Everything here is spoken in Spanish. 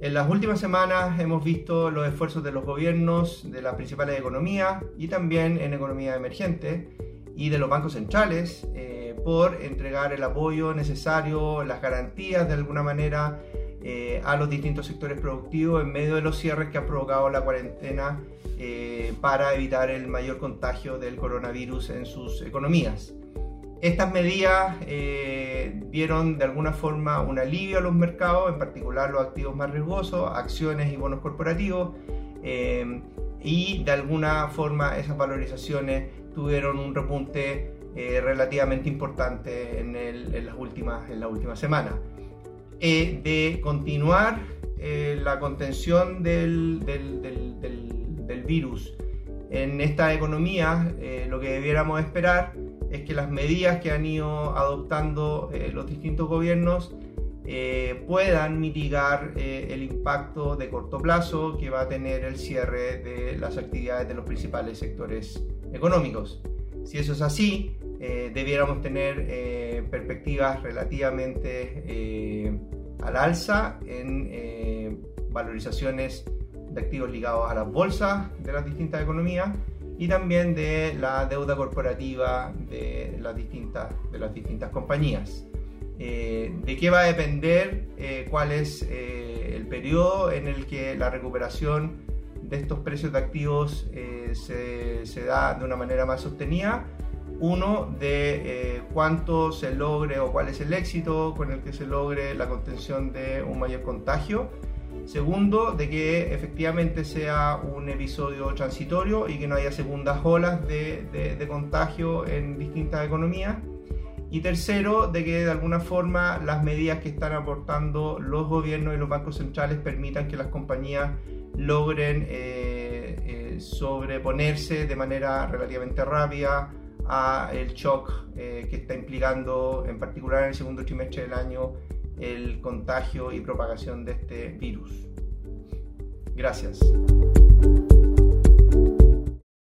En las últimas semanas hemos visto los esfuerzos de los gobiernos de las principales economías y también en economía emergente y de los bancos centrales eh, por entregar el apoyo necesario, las garantías de alguna manera eh, a los distintos sectores productivos en medio de los cierres que ha provocado la cuarentena eh, para evitar el mayor contagio del coronavirus en sus economías. Estas medidas eh, dieron de alguna forma un alivio a los mercados, en particular los activos más riesgosos, acciones y bonos corporativos, eh, y de alguna forma esas valorizaciones tuvieron un repunte eh, relativamente importante en, las últimas, en la última semana. de continuar la contención del, del, del, del, virus en esta economía, lo que debiéramos esperar es que las medidas que han ido adoptando eh, los distintos gobiernos eh, puedan mitigar eh, el impacto de corto plazo que va a tener el cierre de las actividades de los principales sectores económicos. Si eso es así, debiéramos tener perspectivas relativamente al alza en valorizaciones de activos ligados a las bolsas de las distintas economías y también de la deuda corporativa de las distintas, de las distintas compañías. Eh, ¿De qué va a depender eh, cuál es eh, el periodo en el que la recuperación de estos precios de activos se, se, da de una manera más sostenida? Uno, de cuánto se logre o cuál es el éxito con el que se logre la contención de un mayor contagio Segundo, de que efectivamente sea un episodio transitorio y que no haya segundas olas de, contagio en distintas economías. Y tercero, de que de alguna forma las medidas que están aportando los gobiernos y los bancos centrales permitan que las compañías logren eh, eh, sobreponerse de manera relativamente rápida a el shock eh, que está implicando en particular en el segundo trimestre del año el contagio y propagación de este virus. Gracias.